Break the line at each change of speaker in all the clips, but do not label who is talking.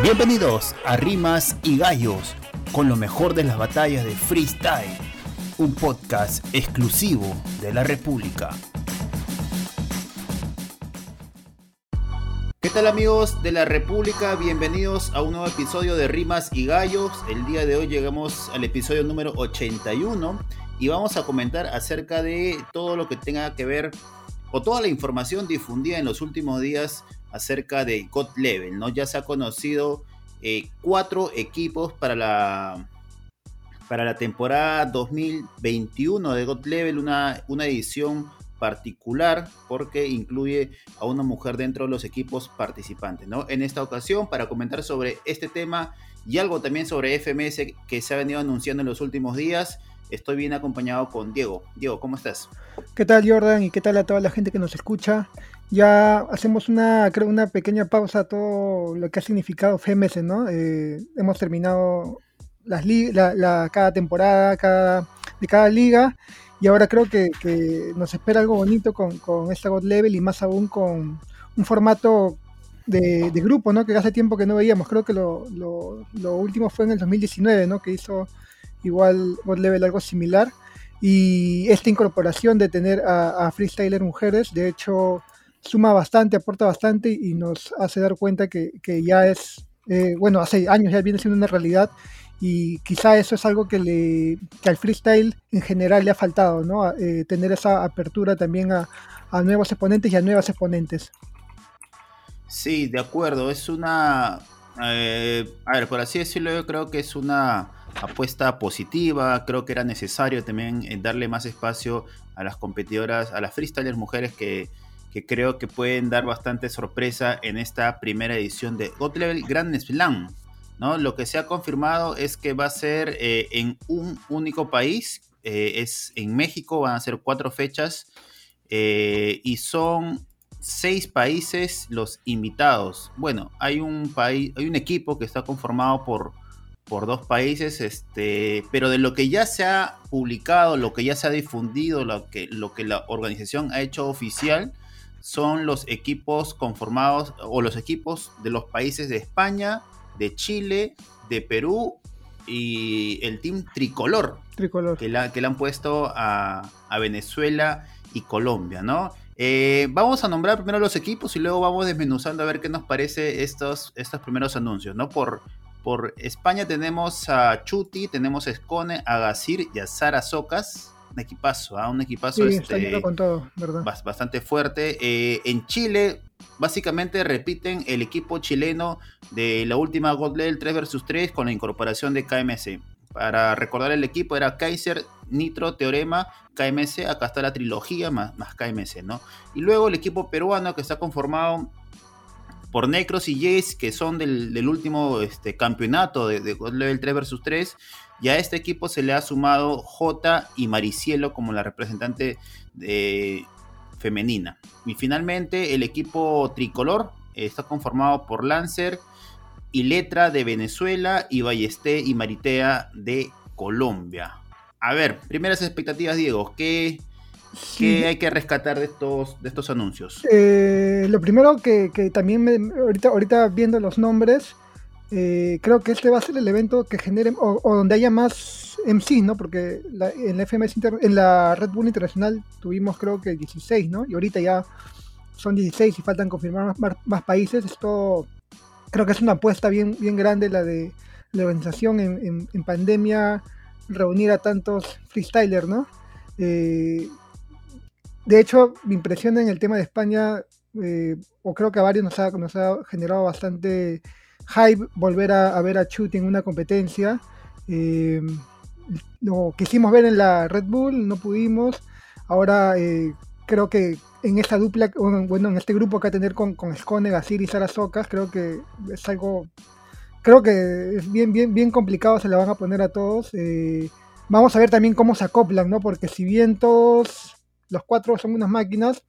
Bienvenidos a Rimas y Gallos, con lo mejor de las batallas de freestyle, un podcast exclusivo de la República. ¿Qué tal amigos de la República? Bienvenidos a un nuevo episodio de Rimas y Gallos. El día de hoy llegamos al episodio número 81 y vamos a comentar acerca de todo lo que tenga que ver o toda la información difundida en los últimos días acerca de God Level, ¿no? Ya se ha conocido eh, cuatro equipos para la, para la temporada 2021 de God Level, una, una edición particular porque incluye a una mujer dentro de los equipos participantes, ¿no? En esta ocasión, para comentar sobre este tema y algo también sobre FMS que se ha venido anunciando en los últimos días, estoy bien acompañado con Diego. Diego, ¿cómo estás?
¿Qué tal Jordan y qué tal a toda la gente que nos escucha? Ya hacemos una, creo, una pequeña pausa a todo lo que ha significado FMS, ¿no? Eh, hemos terminado las la, cada temporada cada, de cada liga y ahora creo que, nos espera algo bonito con, con, esta God Level y más aún con un formato de, grupo, ¿no? Que hace tiempo que no veíamos. Creo que lo, lo, último fue en el 2019, ¿no? Que hizo igual God Level algo similar. Y esta incorporación de tener a, a freestyler mujeres, de hecho, suma bastante, aporta bastante y nos hace dar cuenta que, ya es, eh, bueno, hace años ya viene siendo una realidad y quizá eso es algo que, le, al freestyle en general le ha faltado, ¿no? Eh, tener esa apertura también a, nuevos exponentes y a nuevas exponentes.
Sí, de acuerdo, es una, eh, a ver, por así decirlo, yo creo que es una apuesta positiva, creo que era necesario también darle más espacio a las competidoras, a las freestylers mujeres que creo que pueden dar bastante sorpresa en esta primera edición de God Level Grand Slam. ¿no? Lo que se ha confirmado es que va a ser eh, en un único país, eh, es en México, van a ser cuatro fechas eh, y son seis países los invitados. Bueno, hay un país, hay un equipo que está conformado por, por dos países, este, pero de lo que ya se ha publicado, lo que ya se ha difundido, lo que, lo que la organización ha hecho oficial, son los equipos conformados o los equipos de los países de España, de Chile, de Perú y el team tricolor, tricolor. Que, la, que le han puesto a, Venezuela y Colombia, ¿no? Eh, vamos a nombrar primero los equipos y luego vamos desmenuzando a ver qué nos parece estos, estos primeros anuncios, ¿no? Por, por España tenemos a Chuti, tenemos a Escone, a Gasir y a Sara Socas un equipazo, ¿ah? un equipazo este, bastante fuerte. Eh, en Chile, básicamente repiten el equipo chileno de la última God Level 3 vs 3 con la incorporación de KMC. Para recordar el equipo era Kaiser, Nitro, Teorema, KMC, acá está la trilogía más, más KMC, ¿no? Y luego el equipo peruano que está conformado por Necros y Jace, que son del, último este, campeonato de, de Level 3 vs 3, y a este equipo se le ha sumado J y Maricielo como la representante femenina. Y finalmente el equipo tricolor está conformado por Lancer y Letra de Venezuela y Ballesté y Maritea de Colombia. A ver, primeras expectativas, Diego. ¿Qué, hay que rescatar de estos, de estos anuncios?
Eh, lo primero que, también me, ahorita, ahorita viendo los nombres, eh, creo que este va a ser el evento que genere o, donde haya más MC, ¿no? Porque en la FMS en la Red Bull Internacional tuvimos creo que 16, ¿no? Y ahorita ya son 16 y faltan confirmar más, países. Esto creo que es una apuesta bien, bien grande la de la organización en, pandemia, reunir a tantos freestylers, ¿no? Eh, de hecho, mi impresión en el tema de España, eh, o creo que a varios nos ha, generado bastante hype volver a, ver a Chute en una competencia. Eh, lo quisimos ver en la Red Bull, no pudimos. Ahora eh, creo que en esta dupla, bueno, en este grupo que va a tener con, con Scone, Gasir y Sara Socas, creo que es algo, creo que es bien, bien, bien complicado, se la van a poner a todos. Eh, vamos a ver también cómo se acoplan, ¿no? Porque si bien todos los cuatro son unas máquinas,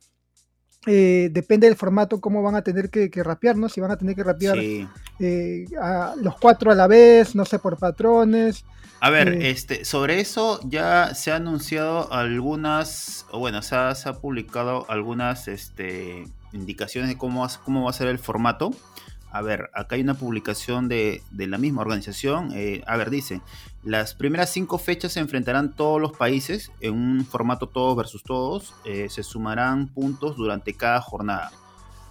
eh, depende del formato cómo van a tener que, rapear, ¿no? Si van a tener que rapear eh, a los cuatro a la vez, no sé, por patrones.
A ver, eh, este, sobre eso ya se ha anunciado algunas, o bueno, se ha, se ha publicado algunas este, indicaciones de cómo, cómo va a ser el formato. A ver, acá hay una publicación de, la misma organización. Eh, a ver, dice, las primeras cinco fechas se enfrentarán todos los países en un formato todos versus todos. Eh, se sumarán puntos durante cada jornada.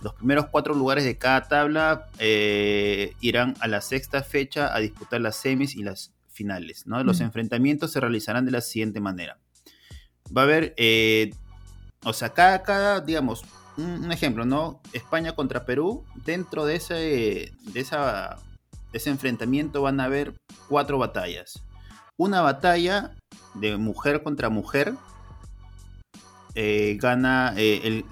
Los primeros cuatro lugares de cada tabla eh, irán a la sexta fecha a disputar las semis y las finales. ¿no? Los enfrentamientos se realizarán de la siguiente manera. Va a haber, o sea, cada, cada digamos, un, ejemplo, ¿no? España contra Perú, dentro de ese, de, esa, ese enfrentamiento van a haber cuatro batallas. Una batalla de mujer contra mujer, eh, gana, eh,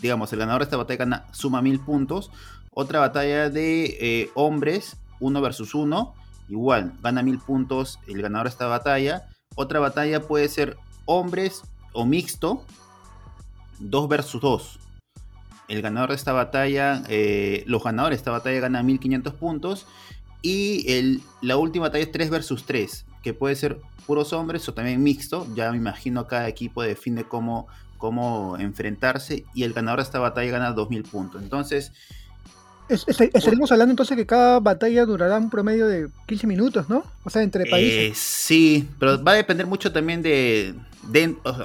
digamos, el ganador de esta batalla gana, suma mil puntos. Otra batalla de eh, hombres, uno versus uno, igual, gana mil puntos el ganador de esta batalla. Otra batalla puede ser hombres o mixto, 2 versus 2. El ganador de esta batalla, eh, los ganadores de esta batalla ganan 1500 puntos. Y el, la última batalla es 3 versus 3, que puede ser puros hombres o también mixto. Ya me imagino cada equipo define cómo, cómo enfrentarse. Y el ganador de esta batalla gana 2000 puntos. Entonces,
estaremos hablando entonces que cada batalla durará un promedio de 15 minutos, ¿no? O sea, entre países.
Eh, sí, pero va a depender mucho también de,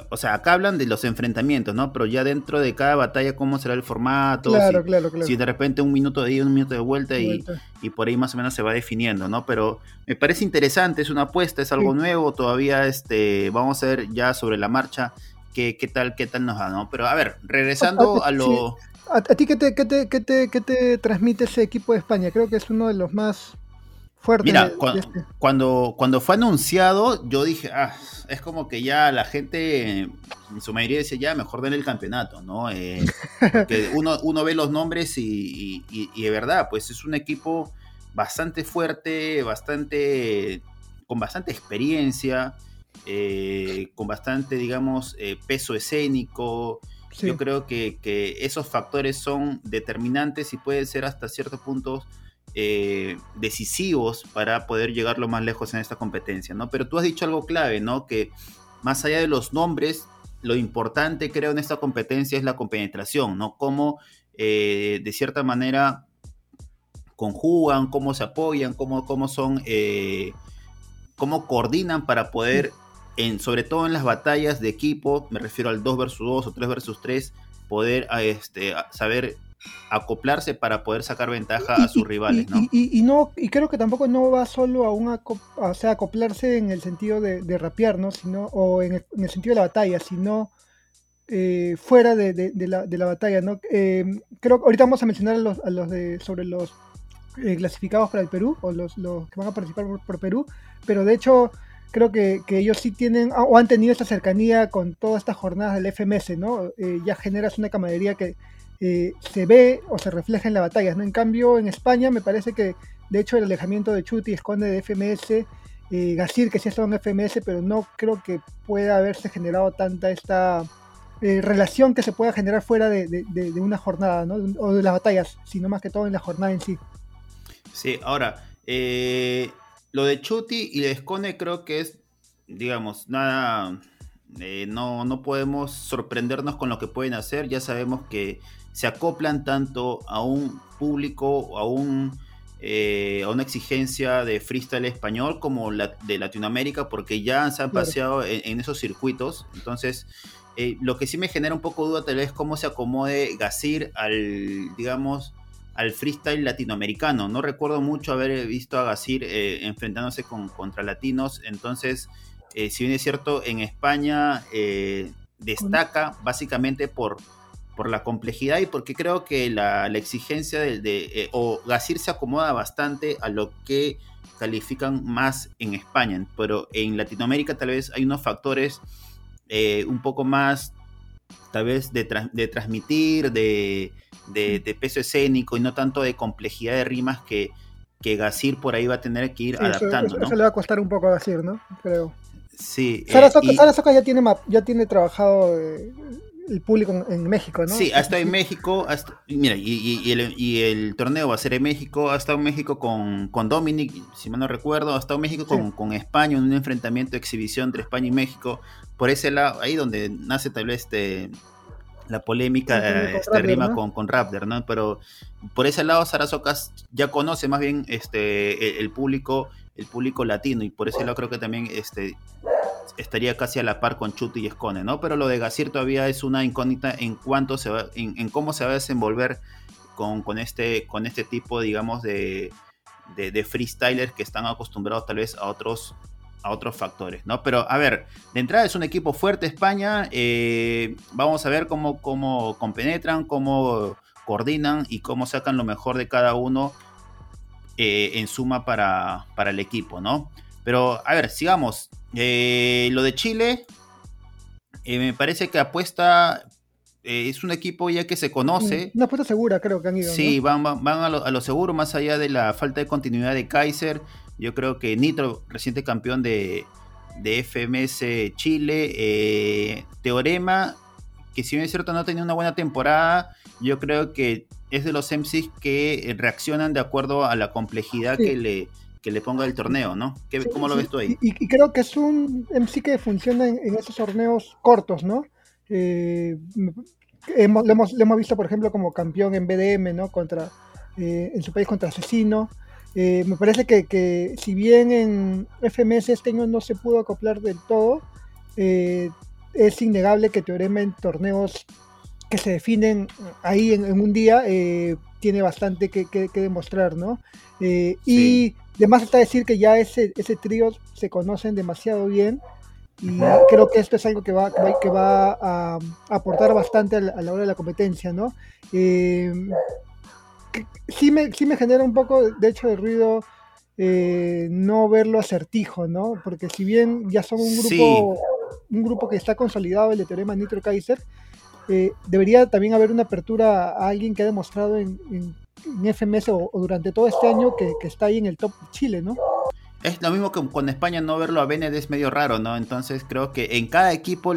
o sea, acá hablan de los enfrentamientos, ¿no? Pero ya dentro de cada batalla, ¿cómo será el formato?
Claro, claro, claro.
Si de repente un minuto de ida, un minuto de vuelta, Y, y, por ahí más o menos se va definiendo, ¿no? Pero me parece interesante, es una apuesta, es algo nuevo, todavía este, vamos a ver ya sobre la marcha qué, qué tal, qué tal nos da, ¿no? Pero a ver, regresando a lo...
¿A, ti qué te, qué, te, qué, te, qué te transmite ese equipo de España? Creo que es uno de los más fuertes.
Mira, este. cuando, cuando fue anunciado, yo dije, ah, es como que ya la gente, en su mayoría decía, ya, mejor den el campeonato, ¿no? Eh, que uno, uno ve los nombres y, y, de verdad, pues es un equipo bastante fuerte, bastante, con bastante experiencia, eh, con bastante, digamos, eh, peso escénico. Yo creo que, esos factores son determinantes y pueden ser hasta ciertos puntos eh, decisivos para poder llegar lo más lejos en esta competencia, ¿no? Pero tú has dicho algo clave, ¿no? Que más allá de los nombres, lo importante creo en esta competencia es la compenetración, ¿no? Cómo eh, de cierta manera conjugan, cómo se apoyan, cómo, cómo son, eh, cómo coordinan para poder sobre todo en las batallas de equipo, me refiero al 2 versus 2 o 3 versus 3, poder este, saber acoplarse para poder sacar ventaja a sus rivales,
¿no? Y, no y creo que tampoco no va solo a un o sea, acoplarse en el sentido de, de rapear, ¿no? Sino, o en el, sentido de la batalla, sino eh, fuera de, la, de, la, batalla, ¿no? Eh, creo que ahorita vamos a mencionar a los, a los de, sobre los eh, clasificados para el Perú, o los, los que van a participar por Perú, pero de hecho creo que, ellos sí tienen o han tenido esa cercanía con todas estas jornadas del FMS, ¿no? Eh, ya generas una camaradería que eh, se ve o se refleja en las batallas, ¿no? En cambio, en España me parece que, de hecho, el alejamiento de Chuti esconde de FMS, eh, Gasir que sí está en FMS, pero no creo que pueda haberse generado tanta esta eh, relación que se pueda generar fuera de, una jornada, ¿no? O de las batallas, sino más que todo en la jornada en sí.
Sí, ahora, eh, lo de Chuti y de Escone creo que es, digamos, nada, eh, no, no podemos sorprendernos con lo que pueden hacer. Ya sabemos que se acoplan tanto a un público, a un... Eh, a una exigencia de freestyle español como la de Latinoamérica, porque ya se han paseado en, esos circuitos. Entonces, eh, lo que sí me genera un poco duda tal vez cómo se acomode Gasir al, digamos, al freestyle latinoamericano. No recuerdo mucho haber visto a Gasir eh, enfrentándose con, contra latinos. Entonces, eh, si bien es cierto, en España eh, destaca básicamente por, por la complejidad y porque creo que la, exigencia de, o Gasir se acomoda bastante a lo que califican más en España. Pero en Latinoamérica tal vez hay unos factores un poco más, tal vez de, de transmitir, de de, peso escénico y no tanto de complejidad de rimas que, que Gasir por ahí va a tener que ir adaptando.
Eso, le va a costar un poco a Gasir, ¿no? Creo.
Sí.
Sara, eh, ya tiene, ya tiene trabajado eh, el público en, México, ¿no?
Sí, ha estado en México. mira, y, el, torneo va a ser en México. Ha estado en México con, con Dominic, si mal no recuerdo. Ha estado en México con, con, España en un enfrentamiento exhibición entre España y México. Por ese lado, ahí donde nace tal vez este la polémica este, rima con, con Raptor, ¿no? Pero por ese lado Sarasocas ya conoce más bien este el, público el público latino y por ese lado creo que también este estaría casi a la par con Chuti y Escone, ¿no? Pero lo de Gasir todavía es una incógnita en cuanto se va, en, cómo se va a desenvolver con, con, este, con este tipo, digamos, de, de, freestylers que están acostumbrados tal vez a otros a otros factores, ¿no? Pero a ver, de entrada es un equipo fuerte España, eh, vamos a ver cómo, cómo compenetran, cómo coordinan y cómo sacan lo mejor de cada uno eh, en suma para, para, el equipo, ¿no? Pero a ver, sigamos. Eh, lo de Chile, me parece que apuesta es un equipo ya que se conoce.
Una apuesta segura, creo que han ido.
Sí, van, van, a, lo, a, lo, seguro, más allá de la falta de continuidad de Kaiser. Yo creo que Nitro, reciente campeón de, FMS Chile, eh, Teorema, que si bien es cierto no ha tenido una buena temporada, yo creo que es de los MCs que reaccionan de acuerdo a la complejidad que le que le ponga el torneo, ¿no? ¿Cómo lo ves tú ahí?
Y, creo que es un MC que funciona en, esos torneos cortos, ¿no? Eh, hemos, lo, hemos, visto, por ejemplo, como campeón en BDM, ¿no? Contra, eh, en su país contra Asesino. Eh, me parece que, si bien en FMS este año no se pudo acoplar del todo, eh, es innegable que Teorema en torneos que se definen ahí en, un día tiene bastante que, demostrar, ¿no? Y además está decir que ya ese, ese trío se conocen demasiado bien y creo que esto es algo que va, que va a, aportar bastante a la, hora de la competencia, ¿no? sí me, sí me genera un poco, de hecho, de ruido eh, no verlo acertijo, ¿no? Porque si bien ya son un grupo, un grupo que está consolidado, el de Teorema Nitro Kaiser, eh, debería también haber una apertura a alguien que ha demostrado en, FMS o, durante todo este año que, que, está ahí en el top Chile, ¿no?
Es lo mismo que con España no verlo a Bened es medio raro, ¿no? Entonces creo que en cada equipo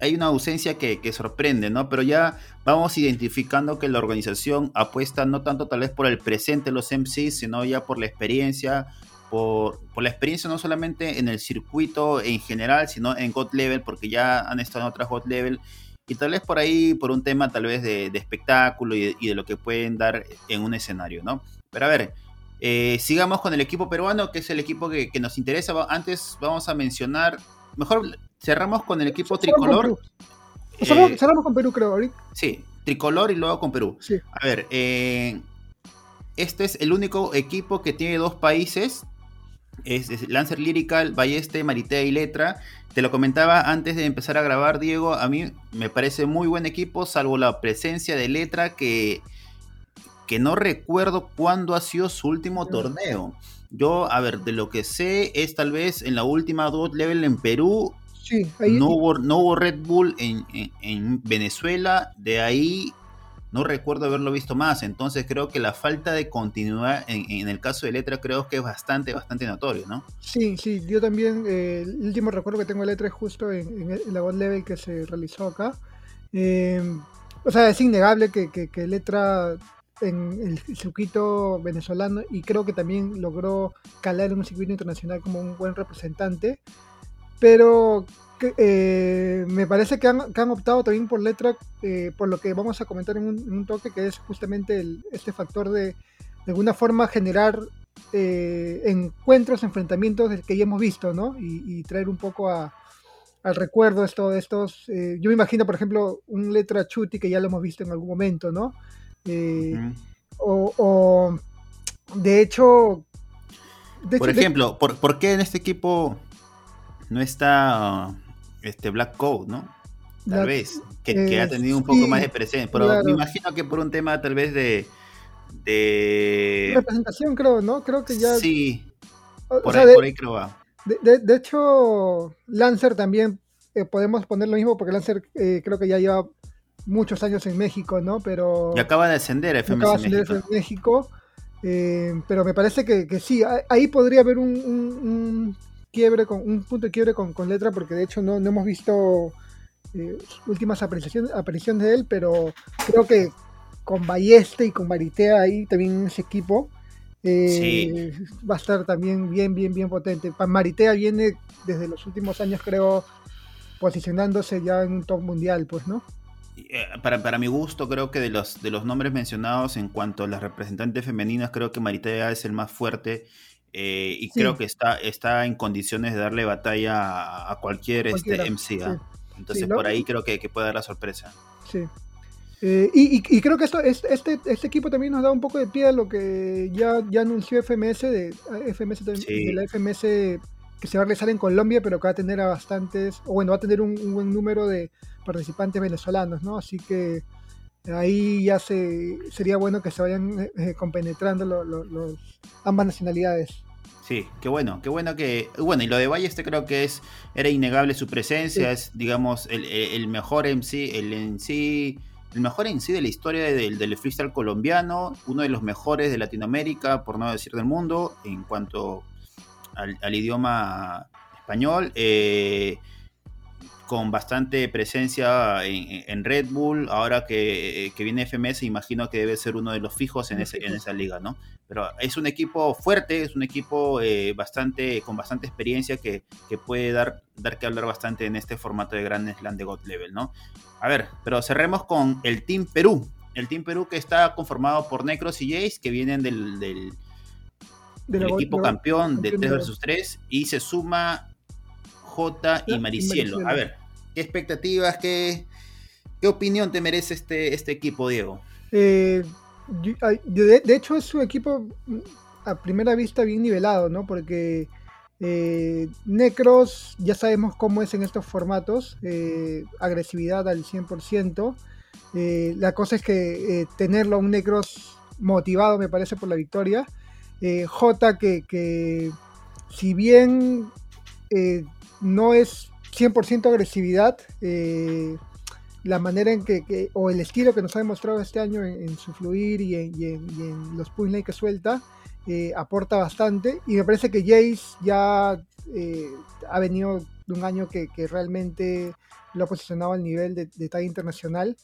hay una ausencia que, sorprende, ¿no? Pero ya vamos identificando que la organización apuesta no tanto tal vez por el presente de los MCs, sino ya por la experiencia, por, la experiencia no solamente en el circuito en general, sino en God Level, porque ya han estado en otras God Level, y tal vez por ahí por un tema tal vez de, espectáculo y de lo que pueden dar en un escenario, ¿no? Pero a ver, eh, sigamos con el equipo peruano, que es el equipo que, nos interesa. Antes vamos a mencionar, mejor cerramos con el equipo tricolor.
Eh, cerramos, con Perú, creo, ahorita.
Sí, tricolor y luego con Perú. A ver, eh, este es el único equipo que tiene dos países. Es, Lancer Lyrical, Balleste, Maritea y Letra. Te lo comentaba antes de empezar a grabar, Diego. A mí me parece muy buen equipo, salvo la presencia de Letra que que no recuerdo cuándo ha sido su último torneo. Yo, a ver, de lo que sé es tal vez en la última dot level en Perú. Sí, ahí... no, hubo, no hubo Red Bull en, Venezuela. De ahí no recuerdo haberlo visto más. Entonces creo que la falta de continuidad en, el caso de Letra creo que es bastante, bastante notorio, ¿no?
Sí, sí, yo también, eh, el último recuerdo que tengo de Letra es justo en, la God Level que se realizó acá. Eh, o sea, es innegable que, que Letra en el circuito venezolano y creo que también logró calar en un circuito internacional como un buen representante. Pero eh, me parece que han, optado también por letra, eh, por lo que vamos a comentar en un, toque, que es justamente este factor de de alguna forma generar eh, encuentros, enfrentamientos que ya hemos visto, ¿no? Y, traer un poco a, al recuerdo esto, estos. yo me imagino, por ejemplo, un letra chuti que ya lo hemos visto en algún momento, ¿no? O, de hecho...
por ejemplo, ¿por, qué en este equipo no está este Black Code, no? Tal vez, que, ha tenido un poco más de presencia, pero me imagino que por un tema tal vez de... de...
Representación creo, ¿no? Creo que ya...
Sí, por, ahí, creo va.
De, hecho, Lancer también eh, podemos poner lo mismo porque Lancer eh, creo que ya lleva muchos años en México, ¿no? Pero...
Y acaba de ascender a
FMS acaba de ascender México. México eh, pero me parece que, sí, ahí podría haber un, quiebre, con, un punto de quiebre con, letra, porque de hecho no, hemos visto eh, últimas apariciones, apariciones de él, pero creo que con Balleste y con Maritea ahí también en ese equipo. Eh, va a estar también bien, bien, bien potente. Maritea viene desde los últimos años, creo, posicionándose ya en un top mundial, pues, ¿no?
eh, para, para, mi gusto, creo que de los, de los nombres mencionados en cuanto a las representantes femeninas, creo que Maritea es el más fuerte eh, y creo que está, está en condiciones de darle batalla a, cualquier este, MC. Entonces por ahí creo que, que, puede dar la sorpresa.
Sí. Eh, y, creo que esto, este, este equipo también nos da un poco de pie a lo que ya, ya anunció FMS, de, FMS de la FMS que se va a realizar en Colombia, pero que va a tener a bastantes, o bueno, va a tener un, buen número de participantes venezolanos, ¿no? Así que ahí ya se, sería bueno que se vayan eh, eh, compenetrando los, ambas nacionalidades.
Sí, qué bueno, qué bueno que. Bueno, y lo de Valle, este creo que es. Era innegable su presencia, es, digamos, el, el, mejor MC, el en sí. El mejor en sí de la historia del, del freestyle colombiano, uno de los mejores de Latinoamérica, por no decir del mundo, en cuanto al, idioma español. Eh, con bastante presencia en, Red Bull. Ahora que, viene FMS, imagino que debe ser uno de los fijos en, ese, en esa liga, ¿no? Pero es un equipo fuerte, es un equipo eh, bastante, con bastante experiencia que, puede dar, dar que hablar bastante en este formato de Grand Slam de God Level, ¿no? A ver, pero cerremos con el Team Perú. El Team Perú que está conformado por Necros y Jace, que vienen del, del, equipo campeón de 3 vs 3 y se suma J y Maricielo. A ver, ¿qué expectativas, qué, qué opinión te merece este, este equipo, Diego?
Eh, de, hecho, es un equipo mm, a primera vista bien nivelado, ¿no? Porque eh, Necros ya sabemos cómo es en estos formatos, eh, agresividad al 100%. la cosa es que tenerlo a un Necros motivado, me parece, por la victoria. J, que, que si bien no es 100% agresividad. Eh, la manera en que, o el estilo que nos ha demostrado este año en, su fluir y en, los punch que suelta, eh, aporta bastante. Y me parece que Jace ya eh, ha venido de un año que, realmente lo ha posicionado al nivel de, de talla internacional.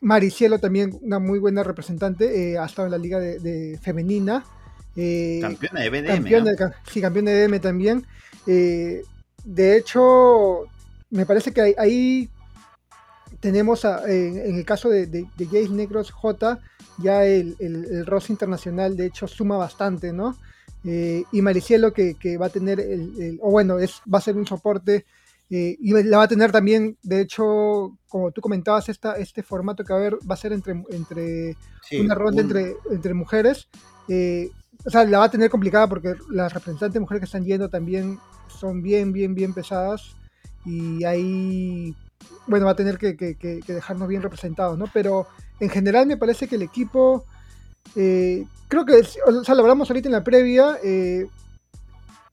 Maricielo también, una muy buena representante, ha estado en la liga de, femenina.
campeona de BDM.
Sí, campeón de BDM también. Eh, de hecho, me parece que ahí, tenemos en, el caso de, de, Jace Negros J, ya el, el, internacional de hecho suma bastante, ¿no? Eh, y Maricielo que, va a tener, el, o bueno, es, va a ser un soporte eh, y la va a tener también, de hecho, como tú comentabas, esta, este formato que va a haber va a ser entre, entre una ronda entre, entre mujeres. o sea, la va a tener complicada porque las representantes de mujeres que están yendo también son bien, bien, bien pesadas y ahí, bueno, va a tener que, dejarnos bien representados, ¿no? Pero en general me parece que el equipo, eh, creo que, o sea, lo hablamos ahorita en la previa, eh,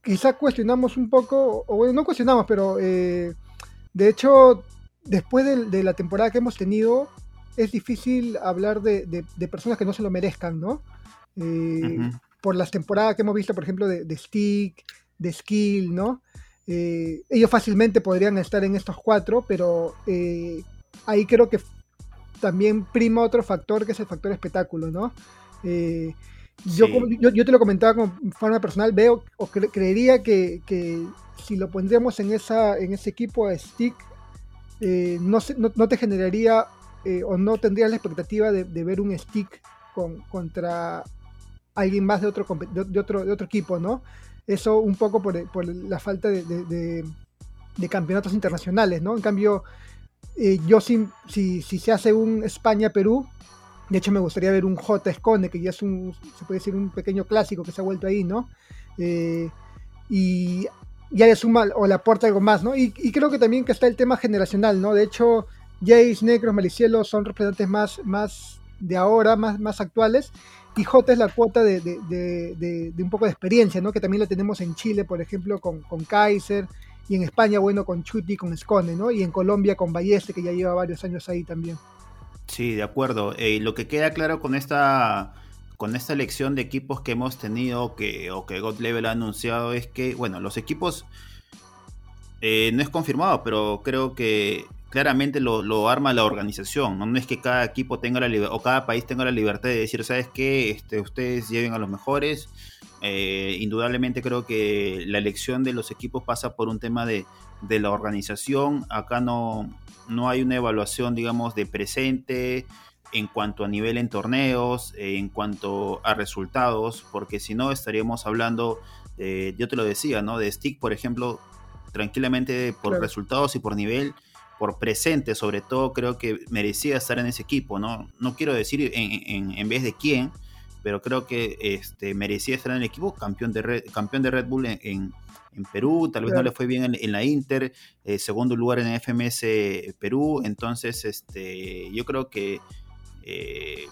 quizá cuestionamos un poco, o bueno, no cuestionamos, pero eh, de hecho, después de, la temporada que hemos tenido, es difícil hablar de, personas que no se lo merezcan, ¿no? Por las temporadas que hemos visto, por ejemplo, de, Stick, de skill, ¿no? Eh, ellos fácilmente podrían estar en estos cuatro, pero eh, ahí creo que también prima otro factor que es el factor espectáculo, ¿no? Eh, yo, yo, te lo comentaba como forma personal, veo o creería que, si lo pondríamos en, esa, en ese equipo a Stick, no, no, te generaría o no tendrías la expectativa de, ver un Stick con, contra alguien más de otro, de, otro, de otro equipo, ¿no? Eso un poco por, la falta de, campeonatos internacionales, ¿no? En cambio, eh, yo si, si, se hace un España-Perú, de hecho me gustaría ver un J Esconde, que ya es un, se puede decir, un pequeño clásico que se ha vuelto ahí, ¿no? Eh, y ya le suma o le aporta algo más, ¿no? Y, creo que también que está el tema generacional, ¿no? De hecho, Jace, Negros, Malicielo son representantes más, más de ahora, más, más actuales, J es la cuota de, un poco de experiencia, ¿no? Que también la tenemos en Chile, por ejemplo, con, Kaiser, y en España, bueno, con Chuti, con Esconde, ¿no? Y en Colombia con Balleste, que ya lleva varios años ahí también.
Sí, de acuerdo. Eh, lo que queda claro con esta con esta elección de equipos que hemos tenido que, o que God Level ha anunciado es que, bueno, los equipos eh, no es confirmado, pero creo que claramente lo, arma la organización, ¿no? es que cada equipo tenga la libertad, o cada país tenga la libertad de decir, ¿sabes qué? Este, ustedes lleven a los mejores. Eh, indudablemente creo que la elección de los equipos pasa por un tema de, la organización. Acá no, no hay una evaluación, digamos, de presente en cuanto a nivel en torneos, en cuanto a resultados, porque si no estaríamos hablando, yo te lo decía, ¿no? De Stick, por ejemplo, tranquilamente por resultados y por nivel, por presente sobre todo, creo que merecía estar en ese equipo, ¿no? No quiero decir en, vez de quién, pero creo que este, merecía estar en el equipo, campeón de Red, campeón de Red Bull en, Perú, tal vez no le fue bien en, la Inter, eh, segundo lugar en FMS Perú, entonces este, yo creo que eh,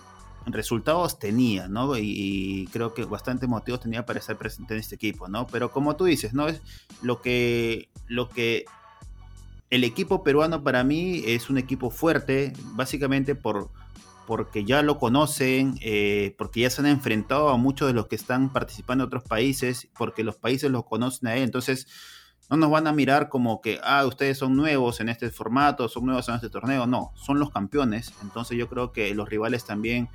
resultados tenía, ¿no? Y, creo que bastantes motivos tenía para estar presente en este equipo, ¿no? Pero como tú dices, ¿no? Es lo que, lo que el equipo peruano para mí es un equipo fuerte, básicamente por, porque ya lo conocen, eh, porque ya se han enfrentado a muchos de los que están participando en otros países, porque los países los conocen a él. Entonces, no nos van a mirar como que, ah, ustedes son nuevos en este formato, son nuevos en este torneo. No, son los campeones. Entonces yo creo que los rivales también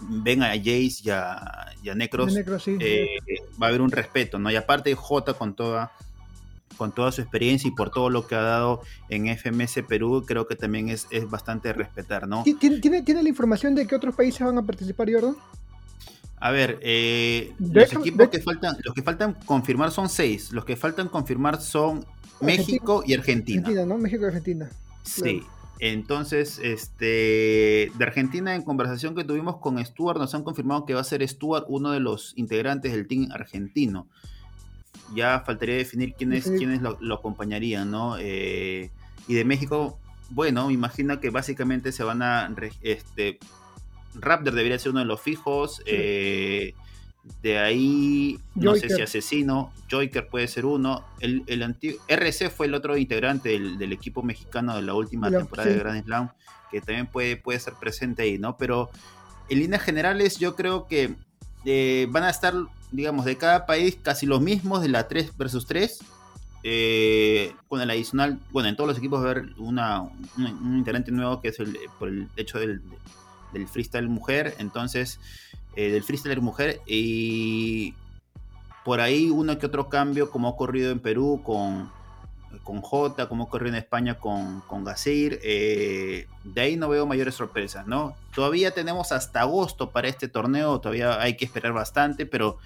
ven a Jace y a, Necros. Eh, va a haber un respeto, ¿no? Y aparte J con toda con toda su experiencia y por todo lo que ha dado en FMS Perú, creo que también es, es bastante respetar, ¿no?
¿Tiene, ¿Tiene, la información de que otros países van a participar, Jordan?
A ver, eh, los equipos que faltan, los que faltan confirmar son seis. Los que faltan confirmar son México y Argentina.
Argentina, ¿no? México y Argentina.
Sí. Entonces, este, de Argentina, en conversación que tuvimos con Stuart, nos han confirmado que va a ser Stuart uno de los integrantes del team argentino. Ya faltaría definir quiénes, quiénes lo, acompañarían, ¿no? Eh, y de México, bueno, me imagino que básicamente se van a este, Raptor debería ser uno de los fijos. Eh, de ahí, no sé si Asesino, Joker puede ser uno. El, el antiguo, RC fue el otro integrante del, equipo mexicano de la última temporada de Grand Slam, que también puede, puede ser presente ahí, ¿no? Pero en líneas generales, yo creo que eh, van a estar, digamos, de cada país casi los mismos de la 3 versus 3. Eh, con el adicional, bueno, en todos los equipos va a haber una, un, integrante nuevo que es el, por el hecho del, del freestyle mujer, entonces, eh, del freestyle mujer, y por ahí uno que otro cambio, como ha ocurrido en Perú con, con J, como ocurrió en España con, con Gazir, eh, de ahí no veo mayores sorpresas, ¿no? Todavía tenemos hasta agosto para este torneo, todavía hay que esperar bastante, pero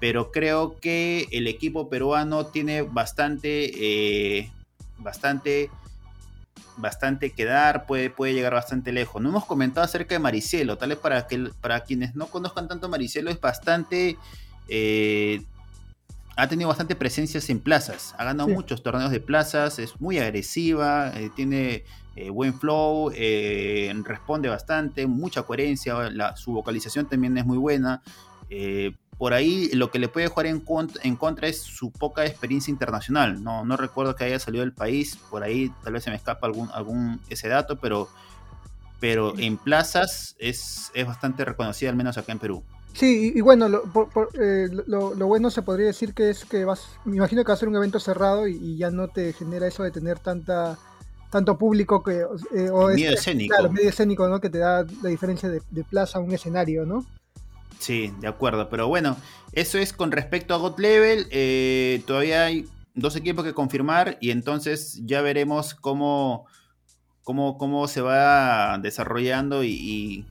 pero creo que el equipo peruano tiene bastante, eh, bastante bastante que dar, puede, puede llegar bastante lejos. No hemos comentado acerca de Maricelo, tal vez para, que, para quienes no conozcan tanto Maricelo, es bastante... Eh, ha tenido bastante presencias en plazas, ha ganado muchos torneos de plazas, es muy agresiva, eh, tiene eh, buen flow, responde bastante, mucha coherencia, su vocalización también es muy buena por ahí lo que le puede jugar en contra, en contra es su poca experiencia internacional. No, no recuerdo que haya salido del país, por ahí tal vez se me escapa algún, algún ese dato, pero, pero en plazas es, es bastante reconocida, al menos acá en Perú.
Sí, y, bueno, eh, lo, lo, bueno se podría decir que es que vas, me imagino que va a ser un evento cerrado y, ya no te genera eso de tener tanta tanto público que
eh, o medio escénico.
Claro, medio escénico, ¿no? Que te da la diferencia de, de plaza a un escenario, ¿no?
Sí, de acuerdo. Pero bueno, eso es con respecto a God Level. Eh, todavía hay dos equipos que confirmar y entonces ya veremos cómo, cómo, cómo se va desarrollando y,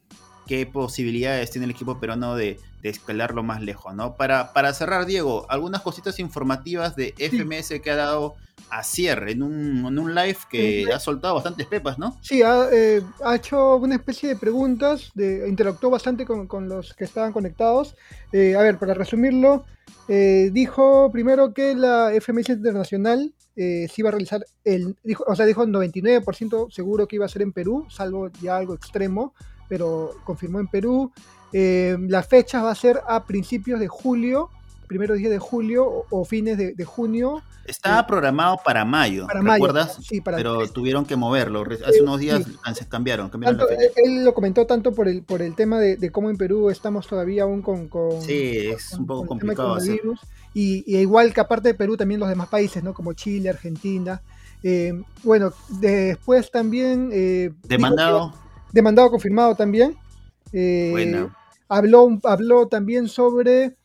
qué posibilidades tiene el equipo peruano de, de escalarlo más lejos, ¿no? Para, para cerrar, Diego, algunas cositas informativas de FMS que ha dado a cierre en un, en un live que ha soltado bastantes pepas, ¿no?
Sí, ha, eh, ha hecho una especie de preguntas, de, interactuó bastante con, con los que estaban conectados. Eh, a ver, para resumirlo, eh, dijo primero que la FMS Internacional se iba a realizar, el, dijo, o sea, dijo 99% seguro que iba a ser en Perú, salvo ya algo extremo, pero confirmó en Perú. la fecha va a ser a principios de julio primeros días de julio o, fines de, junio.
Estaba eh, programado para mayo, para ¿recuerdas? sí, para Pero tuvieron que moverlo. Hace unos días se cambiaron.
Él lo comentó tanto por el, por el tema de, cómo en Perú estamos todavía aún con...
sí, es un poco complicado.
Y, y, igual que aparte de Perú, también los demás países, ¿no? Como Chile, Argentina. Eh, bueno, después también... Eh,
demandado.
Demandado confirmado también. bueno. Habló, habló también sobre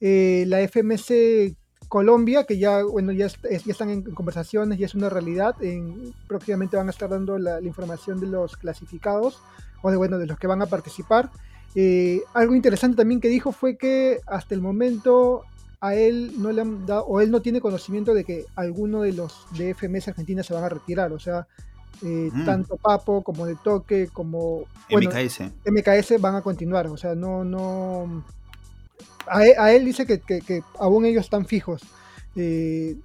la FMC Colombia, que ya, bueno, ya, ya están en conversaciones, ya es una realidad. En, próximamente van a estar dando la, información de los clasificados o de, bueno, de los que van a participar. Eh, algo interesante también que dijo fue que hasta el momento a él no le han dado, o él no tiene conocimiento de que alguno de los de FMS Argentina se van a retirar. O sea, eh, mm. tanto Papo como de Toque como
MKS.
MKS van a continuar. O sea, no, no e, a él, dice que, aún ellos están fijos.
Eh,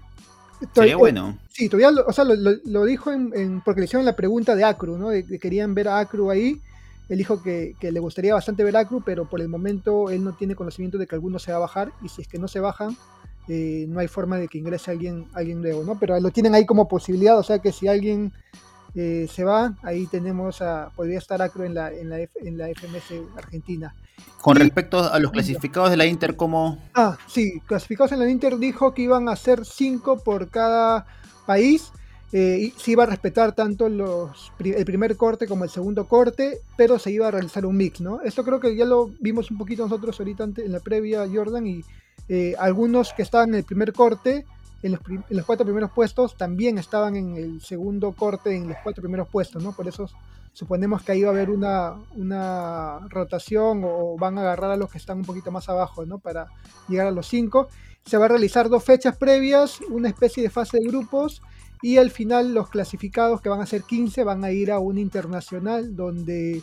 Sería bueno.
sí, todavía lo, o sea, lo, dijo en, porque le hicieron la pregunta de Acru, ¿no? De, querían ver a Acru ahí. Él dijo que, le gustaría bastante ver a Acru, pero por el momento él no tiene conocimiento de que alguno se va a bajar. Y si es que no se bajan, eh, no hay forma de que ingrese alguien, alguien nuevo, ¿no? Pero lo tienen ahí como posibilidad, o sea que si alguien eh, se va, ahí tenemos a, podría estar Acro en la, en la, en la FMS Argentina.
Con respecto a los clasificados de la Inter, ¿cómo?
Ah, sí, clasificados en la Inter dijo que iban a ser cinco por cada país. Eh, y se iba a respetar tanto los, el primer corte como el segundo corte, pero se iba a realizar un mix, ¿no? Esto creo que ya lo vimos un poquito nosotros ahorita en la previa, Jordan, y eh, algunos que estaban en el primer corte en los, cuatro primeros puestos también estaban en el segundo corte en los cuatro primeros puestos, ¿no? Por eso suponemos que ahí va a haber una, una rotación o van a agarrar a los que están un poquito más abajo, ¿no? Para llegar a los cinco. Se va a realizar dos fechas previas, una especie de fase de grupos y al final los clasificados que van a ser 15 van a ir a un internacional donde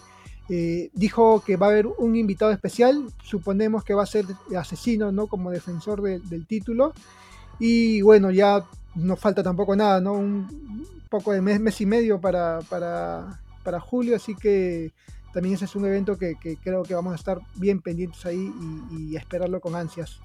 eh, dijo que va a haber un invitado especial, suponemos que va a ser asesino, ¿no? Como defensor del título y bueno, ya no falta tampoco nada, ¿no? Un poco de mes, mes y medio para, para, para julio, así que también ese es un evento que, creo que vamos a estar bien pendientes ahí y, esperarlo con ansias.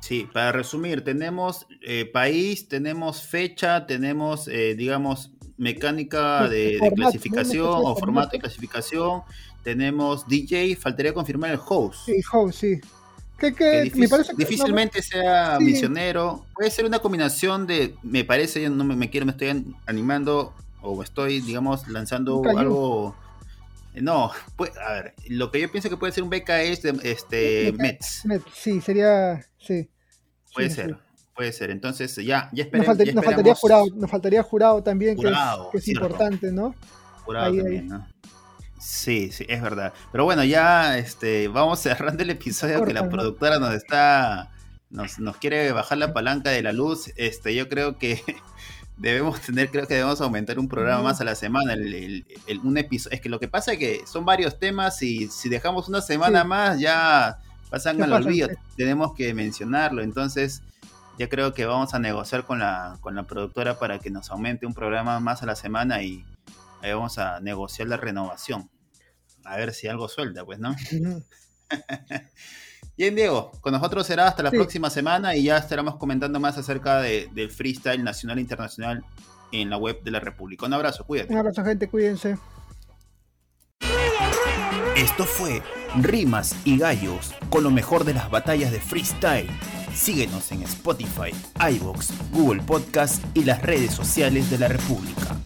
Sí, para resumir, tenemos eh, país, tenemos fecha, tenemos, eh, digamos, mecánica de, clasificación o formato de clasificación, tenemos DJ, faltaría confirmar el host.
Sí, host, sí
difícilmente sea misionero. Puede ser una combinación de, me parece, yo no me, quiero, me estoy animando o estoy, digamos, lanzando algo. No, pues, a ver, lo que yo pienso que puede ser un BKS de este, Mets.
Sí, sería, sí.
Puede ser, puede ser. Entonces, ya, ya,
esperemos, nos, faltaría jurado, nos faltaría jurado también, que es, importante, ¿no?
Jurado también, ¿no? Sí, sí, es verdad. Pero bueno, ya este, vamos cerrando el episodio que la productora nos está. Nos, nos, quiere bajar la palanca de la luz. Este, yo creo que debemos tener, creo que debemos aumentar un programa más a la semana. El, un episodio. Es que lo que pasa es que son varios temas y si dejamos una semana más, ya pasan al olvido. Tenemos que mencionarlo. Entonces, ya creo que vamos a negociar con la, con la productora para que nos aumente un programa más a la semana y Ahí vamos a negociar la renovación. A ver si algo suelta, pues, ¿no? Bien, Diego, con nosotros será hasta la próxima semana y ya estaremos comentando más acerca del freestyle nacional e internacional en la web de la República. Un abrazo, cuídate.
Un abrazo, gente, cuídense.
Esto fue Rimas y Gallos con lo mejor de las batallas de freestyle. Síguenos en Spotify, iBox, Google Podcast y las redes sociales de la República.